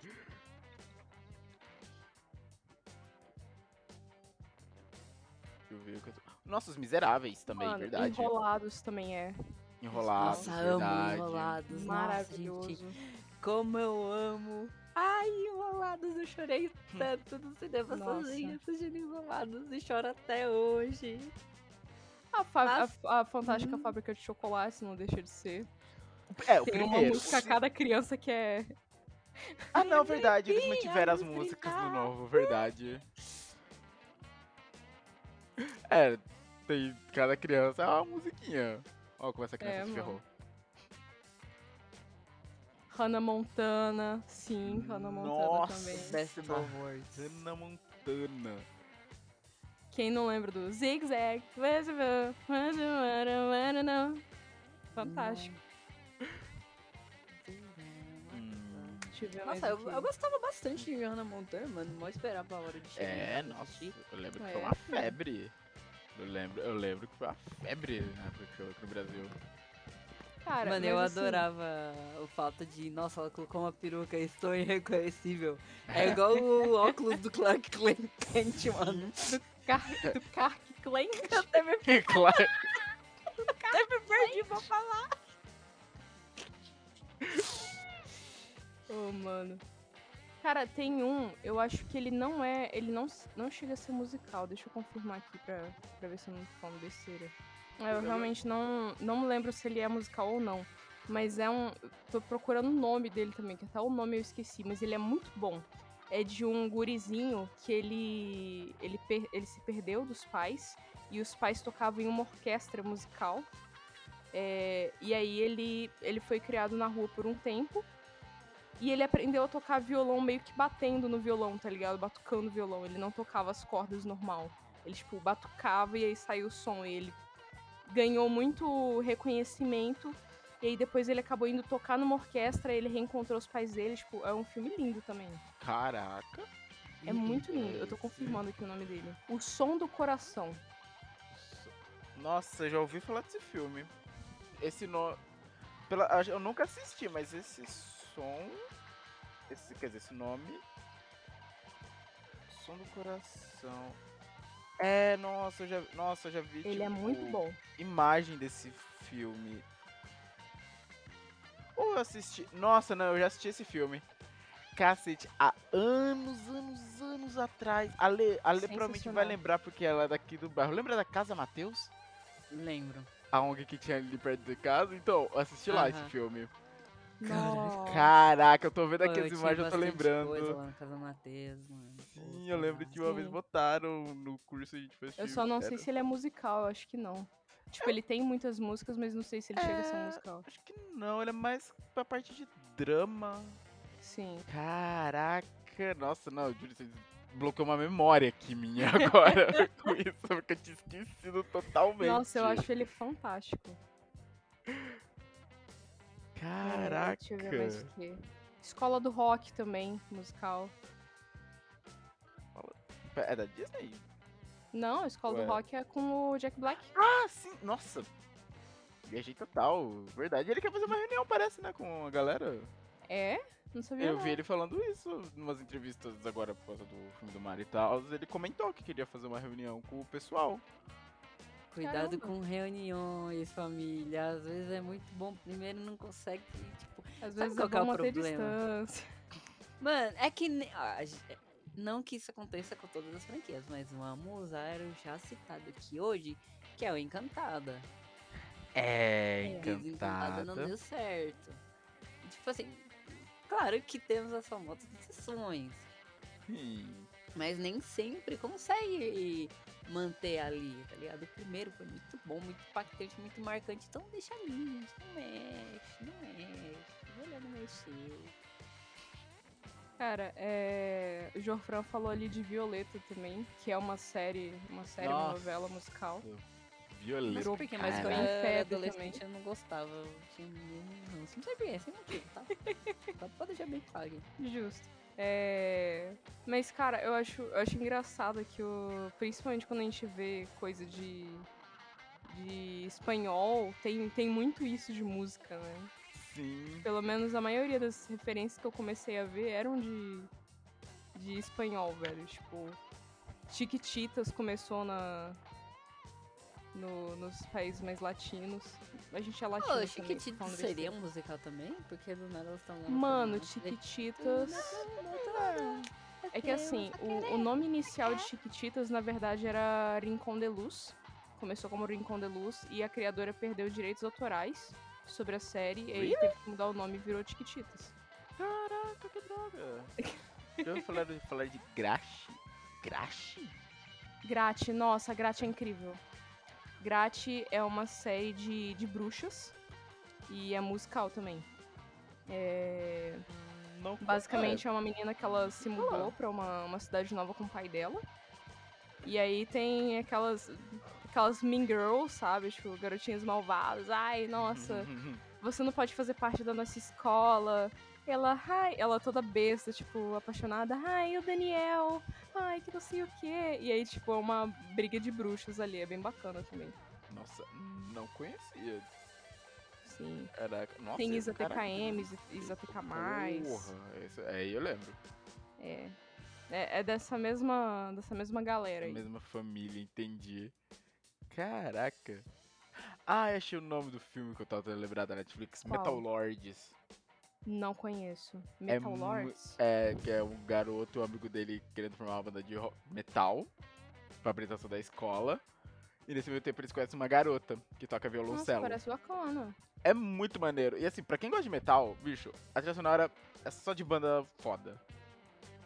Deixa eu ver o que eu tô... Nossos Miseráveis também, Mano, verdade. Enrolados também é. Enrolados, Nossa, amo verdade. Enrolados. Nossa, Maravilhoso. gente, como eu amo. Ai, Enrolados, eu chorei tanto no cinema Nossa. sozinha assistindo Enrolados e choro até hoje. A, fa- Mas- a- a Fantástica Hum. Fábrica de Chocolate não deixa de ser. É, o Tem uma primeiro. música a cada criança que é. Ah, não, verdade. Eles mantiveram as músicas brincar. novo, verdade. É, tem cada criança é uma musiquinha. Ó, como essa criança É, se mano. Hannah Montana. Sim, Hannah Montana Nossa. também. Best Nossa. of Words. Hannah Montana. Quem não lembra do Zig Zag? Fantástico. Hum. Deixa eu ver Nossa, eu, eu gostava bastante de Hannah Montana, mano. Mal esperava a hora de chegar. É, nossa, assistir. eu lembro que É, foi uma filho. febre. Eu lembro, eu lembro que foi uma febre na época que eu aqui no Brasil. Cara, Mano, eu assim, adorava o fato de, nossa, ela colocou uma peruca, estou irreconhecível. É igual o óculos do Clark Kent, mano. Car do Kark Klein. Até me, claro. até me perdi pra falar. Ô, mano. Cara, tem um, eu acho que ele não é. Ele não, não chega a ser musical. Deixa eu confirmar aqui pra, pra ver se eu não tô falando besteira. Eu realmente não, não me lembro se ele é musical ou não. Mas é um. Tô procurando o nome dele também, que até o nome eu esqueci, mas ele é muito bom. É de um gurizinho que ele. Ele, ele se perdeu dos pais. E os pais tocavam em uma orquestra musical. É, e aí ele, ele foi criado na rua por um tempo. E ele aprendeu a tocar violão meio que batendo no violão, tá ligado? Batucando o violão. Ele não tocava as cordas normal. Ele, tipo, batucava e aí saiu o som. E ele ganhou muito reconhecimento. E aí depois ele acabou indo tocar numa orquestra, ele reencontrou os pais dele. Tipo, é um filme lindo também. Caraca. É muito lindo. Eu tô confirmando aqui o nome dele. O Som do Coração. Nossa, eu já ouvi falar desse filme. Esse nome. Eu nunca assisti, mas esse som. Esse, quer dizer, esse nome. Som do coração. É, nossa, eu já, nossa, eu já vi. Ele é tipo, muito bom. Imagem desse filme. Ou eu assisti. Nossa, não, eu já assisti esse filme. Cacete, há anos, anos, anos atrás. A Lê, a Lê provavelmente vai lembrar porque ela é daqui do bairro. Lembra da Casa Matheus? Lembro. a ONG que tinha ali perto de casa. Então, assisti lá esse filme. Nossa. Caraca, eu tô vendo aqui as imagens, eu tô bastante Coisa lembrando. lá Casa Matheus, mano. Sim, eu lembro que uma vez Sim. botaram no curso a gente foi Eu só não sei se ele é musical, eu acho que não. Tipo, ele tem muitas músicas, mas não sei se ele chega a ser É. musical. Acho que não, ele é mais pra parte de drama. Sim. Caraca, nossa, não, Júlio, você bloqueou uma memória aqui minha agora com isso, porque eu tinha esquecido totalmente. Nossa, eu acho ele fantástico. Caraca. deixa eu ver mais o. Escola do Rock também, musical. É da Disney? Não, a Escola Ué. do Rock é com o Jack Black. Ah, sim, nossa. Viajei total, verdade. Ele quer fazer uma reunião, parece, né, com a galera. É? Não sabia Eu não. vi ele falando isso em umas entrevistas agora por causa do filme do Mario e tal. Ele comentou que queria fazer uma reunião com o pessoal. Cuidado Caramba. com reuniões, família. Às vezes é muito bom. Primeiro não consegue, tipo... Às vezes qual é que é bom o manter problema? distância. Mano, é que... Não que isso aconteça com todas as franquias, mas vamos usar o já citado aqui hoje, que é o Encantada. É, Desencantada não deu certo. Tipo assim, claro que temos as famosas exceções, Sim. Mas nem sempre consegue manter ali, tá ligado? O primeiro foi muito bom, muito impactante, muito marcante, então deixa ali, gente, não mexe, não mexe, melhor não mexer. Cara, é... o Jorfran falou ali de Violeta também, que é uma série, uma série, uma Nossa. novela musical. Violeta. Mas por que? Mas cara. quando Bem eu era adolescente também. eu não gostava, eu tinha ranço, não sei por quê, sem motivo, tá? Só pra deixar bem claro aqui. Justo. É... Mas, cara, eu acho, eu acho engraçado que o. Principalmente quando a gente vê coisa de. de espanhol, tem, tem muito isso de música, né? Sim. Pelo menos a maioria das referências que eu comecei a ver eram de. de espanhol, velho. Tipo. Chiquititas começou na. No- nos países mais latinos. A gente é latino. Ô, também, Chiquititas seria um musical também? Porque do nada elas estão lá. Mano, Chiquititas. É que assim, o, o nome inicial de Chiquititas, na verdade, era Rincon de Luz. Começou como Rincon de Luz e a criadora perdeu direitos autorais sobre a série e aí teve que mudar o nome e virou Chiquititas. Caraca, que droga. Já ouviu falar de, falar de Grashi? Grashi? Grate, nossa, Grate é incrível. Grate é uma série de, de bruxas e é musical também. É, Não Basicamente é uma menina que ela se mudou pra uma, uma cidade nova com o pai dela. E aí tem aquelas aquelas mean girls, sabe? Tipo, garotinhas malvadas. Ai, nossa, você não pode fazer parte da nossa escola. Ela, ai, ela toda besta, tipo, apaixonada. Ai, o Daniel. Ai, que não sei o quê. E aí, tipo, é uma briga de bruxas ali. É bem bacana também. Nossa, não conhecia. Sim. Caraca, nossa. Tem Isa TKM, Isa- TK+. Porra, esse, aí eu lembro. É. É, é dessa mesma, dessa mesma galera aí. Mesma família, entendi. Caraca. Ah, achei o nome do filme que eu tava tentando lembrar da Netflix. Qual? Metal Lords. Não conheço. É Metal mu- Lords? É, que é um garoto, um amigo dele querendo formar uma banda de metal pra apresentação da escola. E nesse meio tempo eles conhecem uma garota que toca Nossa, violoncelo. parece bacana. É muito maneiro. E assim, pra quem gosta de metal, bicho, a trilha sonora é só de banda foda.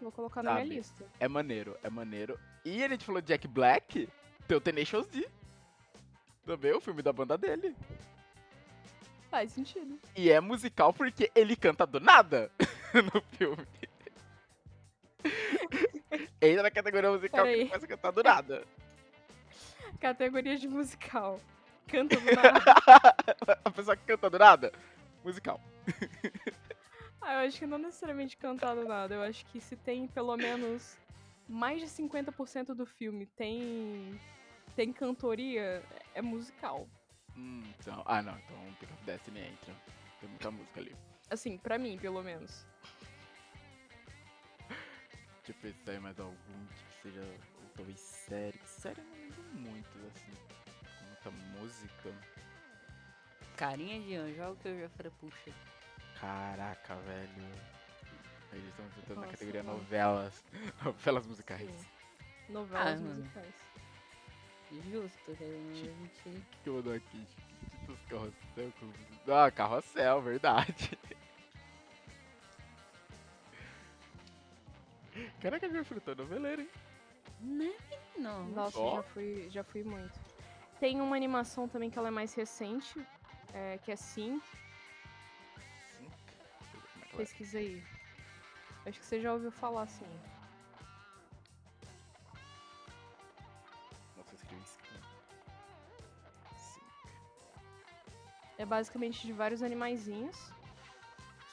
Vou colocar na minha Sabe? lista. É maneiro, é maneiro. E a gente falou de Jack Black, tem o Tenacious D. Também o filme da banda dele. Faz sentido. E é musical porque ele canta do nada no filme. Entra na categoria musical que Peraí. ele começa a cantar do nada. Categoria de musical. Canta do nada. a pessoa que canta do nada, musical. ah, eu acho que não necessariamente cantar do nada. Eu acho que se tem pelo menos mais de 50% do filme tem tem cantoria, é musical. Hum, então, ah não, então Pick of Destiny entra. Tem muita música ali. Assim, pra mim, pelo menos. Deixa eu pensar em mais algum que seja, ou talvez série. Que série eu não lembro muitos, assim. Muita música. Carinha de anjo, olha o que eu já falei, puxa. Caraca, velho. Eles estão entrando na categoria mano. novelas. novelas musicais. Sim. Novelas Ah, mano. Justo, a gente... O que, que eu mandou aqui? Títulos carrossel. Ah, carrossel, verdade. Caraca, meu filho, tá noveleiro, hein? Né? Não. Nossa, Ó. já fui, já fui muito. Tem uma animação também que ela é mais recente, é, que é Sim. Sim. É é. Pesquisa aí. Acho que você já ouviu falar, sim. É basicamente de vários animaizinhos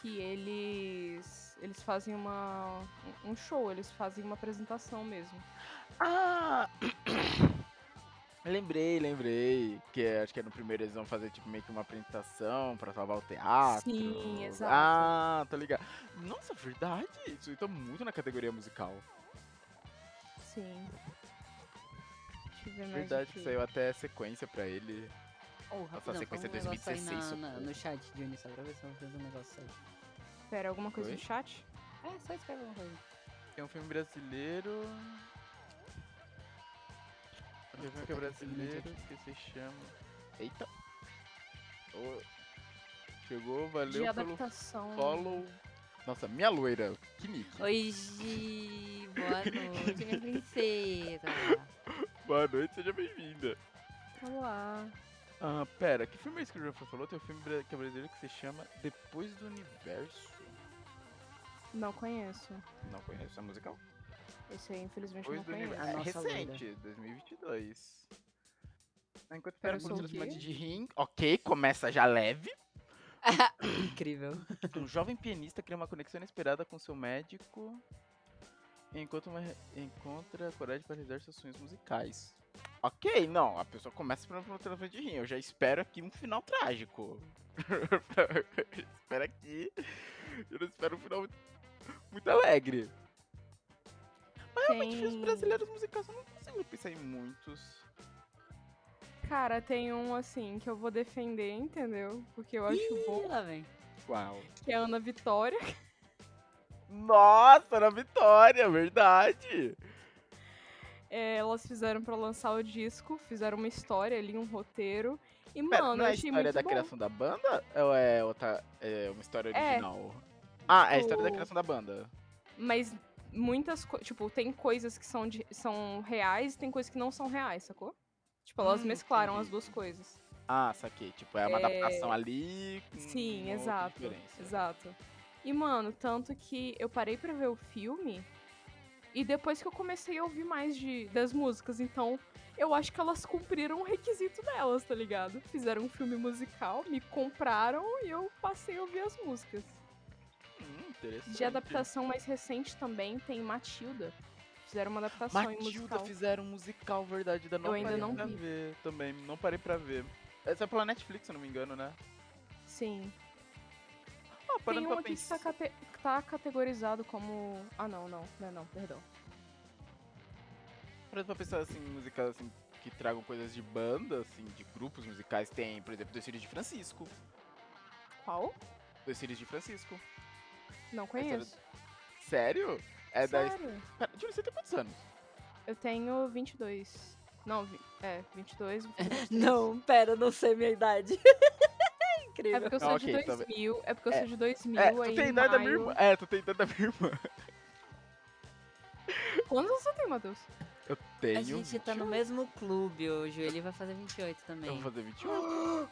que eles eles fazem uma um show, eles fazem uma apresentação mesmo. Ah! Lembrei, lembrei. Que é- acho que é no primeiro eles vão fazer tipo meio que uma apresentação pra salvar o teatro. Sim, exato. Ah, tá ligado. Nossa, verdade. Isso aí tá muito na categoria musical. Sim. Deixa eu ver mais Verdade, que saiu até sequência pra ele. Oh, rapidão, sequência um negócio aí 2016, na, na- no chat, Johnny, só pra ver se eu vou fazer um negócio aí. Pera, alguma coisa Oi? no chat? É, só escreve uma coisa. Tem um filme brasileiro. Tem um filme que é brasileiro que se chama. Eita! Ô, Chegou, valeu de pelo adaptação. follow. Nossa, minha loira, que nick. Oi, Gi, boa noite, minha princesa. Boa noite, seja bem-vinda. Olá. Ah, pera, que filme é esse que o Rafa falou? Tem um filme que é brasileiro que se chama Depois do Universo. Não conheço. Não conheço, é musical? Esse aí, infelizmente, Depois não do conheço. Universo. É nossa recente, 2022. Enquanto Pera, espera por o transplante de rim, ok, começa já leve. Incrível. Um jovem pianista cria uma conexão inesperada com seu médico enquanto uma, encontra coragem para realizar seus sonhos musicais. Ok, não, a pessoa começa por um transplante de rim. Eu já espero aqui um final trágico. espero aqui. Eu não espero um final muito, muito alegre. Mas realmente, filmes brasileiros musicais eu não consigo pensar em muitos. Cara, tem um assim que eu vou defender, entendeu? Porque eu acho Ih, bom. lá vem. Uau. Que é a Ana Vitória. Nossa, na vitória, verdade. É, elas fizeram pra lançar o disco, fizeram uma história ali, um roteiro. E, Pera, mano, não é a história da bom. criação da banda? Ou é outra. É uma história É. original? Ah, é a história da criação da banda. Mas muitas coisas. Tipo, tem coisas que são, de- são reais e tem coisas que não são reais, sacou? Tipo, elas Hum, mesclaram entendi. as duas coisas. Ah, saquei. Tipo, é uma É, adaptação ali. Com Sim, exato. Exato. E, mano, tanto que eu parei pra ver o filme e depois que eu comecei a ouvir mais de, das músicas, então eu acho que elas cumpriram o requisito delas, tá ligado? Fizeram um filme musical, me compraram e eu passei a ouvir as músicas. Hum, interessante. De adaptação mais recente também tem Matilda. Fizeram uma adaptação em Matilda musical. fizeram um musical, verdade. Ainda não Eu ainda não vi. ver também. Não parei pra ver. Essa é pela Netflix, se eu não me engano, né? Sim. Ah, Tem um pra aqui que tá, pensar. cate- tá categorizado como. Ah, não, não. Não, é não, perdão. Parando pra pensar assim, musicais assim, que tragam coisas de banda, assim, de grupos musicais, tem, por exemplo, Dois Filhos de Francisco. Qual? Dois Filhos de Francisco. Não conheço. Sério? É da. Sério? Pera, Júlio, você tem quantos anos? Eu tenho 22. Não, vi- é, 22. 23. Não, pera, eu não sei minha idade. É Incrível. porque eu sou Ah, de ok, tá bem. 2000. É porque eu É, sou de 2000. É, tu aí tem em idade da minha irmã. É, tu tem idade da minha irmã. Quantos você tem, Matheus? Eu tenho. A gente tá no 21. mesmo clube hoje. Ele vai fazer 28 também. Eu vou fazer 28.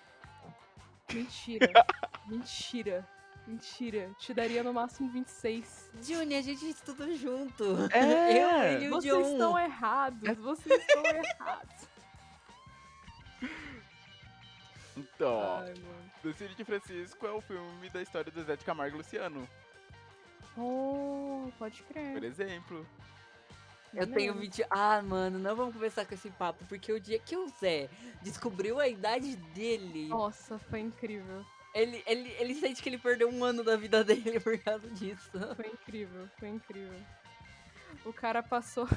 Mentira. Mentira. Mentira. Te daria no máximo 26. Juni, a gente estuda junto. É, eu, ele e o Vocês John. estão errados. Vocês estão errados. Então, ó, Ai, Filhos de Francisco é o filme da história do Zé de Camargo e Luciano, Oh, pode crer. por exemplo. Eu tenho 20. Ah, mano, não vamos conversar com esse papo, porque o dia que o Zé descobriu a idade dele, Nossa, foi incrível. ele, ele, ele sente que ele perdeu um ano da vida dele por causa disso. Foi incrível, foi incrível. O cara passou.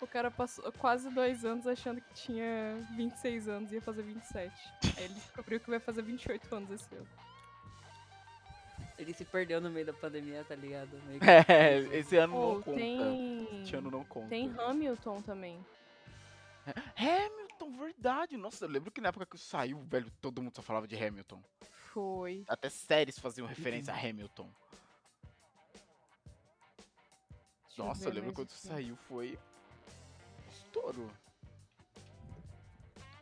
O cara passou quase dois anos achando que tinha 26 anos e ia fazer 27. Aí ele descobriu que vai fazer 28 anos esse ano. Ele se perdeu no meio da pandemia, tá ligado? Meio que- É, esse ano Oh, não conta. tem. Esse ano não conta. Tem Hamilton também. Hamilton, verdade. Nossa, eu lembro que na época que saiu, velho, todo mundo só falava de Hamilton. Foi. Até séries faziam referência a Hamilton. Deixa Nossa, ver eu lembro quando aqui. saiu, foi estouro.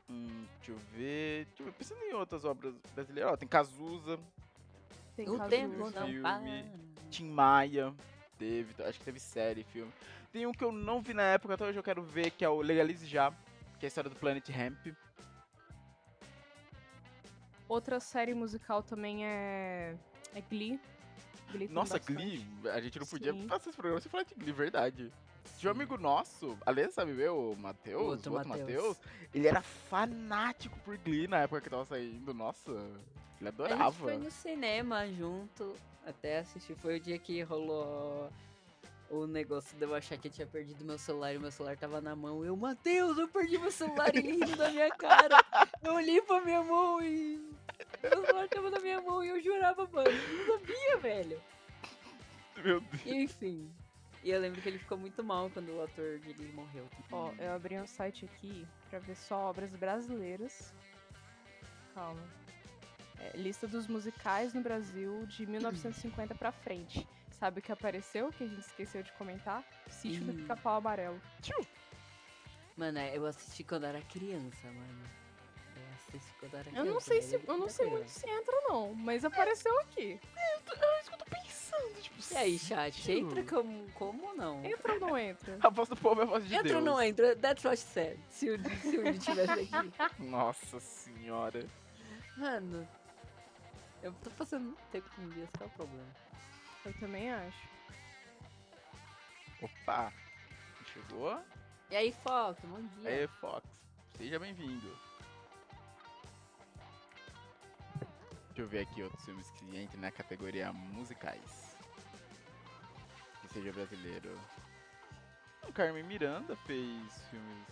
Hum, deixa eu ver. Deixa eu ver. Pensando em outras obras brasileiras. Ó, tem Cazuza, Tem O tempo não filme. para. Tim Maia. Teve, acho que teve série, filme. Tem um que eu não vi na época, até hoje eu quero ver, que é o Legalize Já, que é a história do Planet Hemp. Outra série musical também é. É Glee. Glee Nossa, bastante. Glee, a gente não podia Sim. fazer esse programa sem falar de Glee, verdade. Tinha um amigo nosso, aliás, sabe ver o Matheus, o Outro outro Matheus. Ele era fanático por Glee na época que tava saindo, nossa, ele A gente adorava. foi no cinema junto, até assistir. Foi o dia que rolou o negócio de eu achar que eu tinha perdido meu celular e meu celular tava na mão. Eu, Matheus, eu perdi meu celular e ele rindo da minha cara. Eu olhei pra minha mão e. Meu celular tava na minha mão e eu jurava, mano. Eu não sabia, velho. Meu Deus. Enfim. E eu lembro que ele ficou muito mal quando o ator de Glee morreu. Ó, eu abri um site aqui pra ver só obras brasileiras. Calma. É, lista dos musicais no Brasil de 1950 pra frente. Sabe o que apareceu, que a gente esqueceu de comentar? Sítio do. Pica-Pau Amarelo. Mano, é, eu assisti quando era criança, mano. Eu assisti quando era criança. Eu não sei se eu não sei muito se entra não, mas apareceu aqui. Eu tipo, E aí, chat, entra como, como ou não? Entra ou não entra? A voz do povo é a voz de Entra Deus. ou não entra? That's what she said. Se o se o Udi tivesse aqui. Nossa senhora. Mano, eu tô passando muito tempo com dias, qual é o problema? Eu também acho. Opa, chegou? E aí, Fox, bom dia. Aí, Fox, seja bem-vindo. Deixa eu ver aqui outros filmes que entrem na categoria musicais. Que seja brasileiro. O Carmen Miranda fez filmes.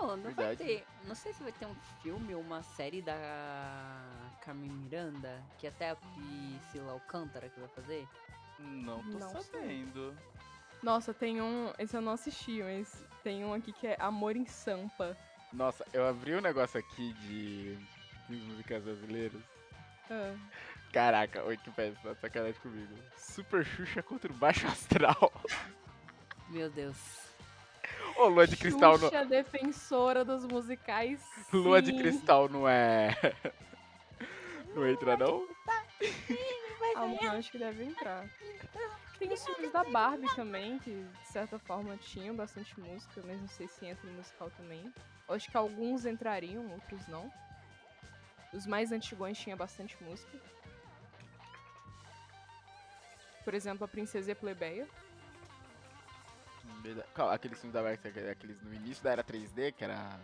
Oh, não vai Verdade. ter. Não sei se vai ter um filme ou uma série da Carmen Miranda, que até a Priscila Alcântara que vai fazer. Não tô Não sei. sabendo. Nossa, tem um. Esse eu não assisti, mas tem um aqui que é Amor em Sampa. Nossa, eu abri um negócio aqui de filmes musicais brasileiros. Ah, Caraca, oi que peça, tá de sacanagem comigo. Super Xuxa contra o Baixo Astral. Meu Deus. Ô, Lua de Cristal não. Xuxa, defensora dos musicais. Lua de sim. Cristal não é. Não entra, não? Ah, eu acho que deve entrar. Tem os filmes da Barbie também, que de certa forma tinham bastante música, mas não sei se entra em musical também. Acho que alguns entrariam, outros não. Os mais antigões tinha bastante música. Por exemplo, a Princesa e a Plebeia. Qual, aqueles filmes da Barbie, aqueles no início da era 3D, que era...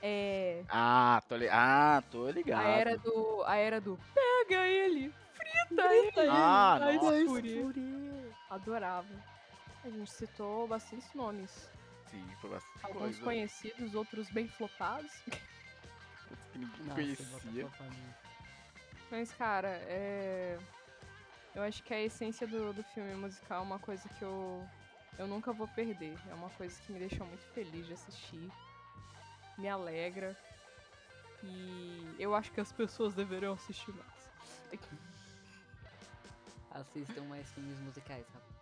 É. Ah, tô, li... ah, tô ligado. A era do. A era do. Pega ele! Frita ele! Ah, Ai, nossa. escure. Adorava. A gente citou bastantes nomes. Sim, foi bastante Alguns coisa. conhecidos, outros bem flopados. Outros que ninguém Nossa, conhecia. Mas, cara, é. Eu acho que a essência do, do filme musical é uma coisa que eu, eu nunca vou perder. É uma coisa que me deixa muito feliz de assistir. Me alegra. E eu acho que as pessoas deveriam assistir mais. Assistam mais filmes musicais, rapaz.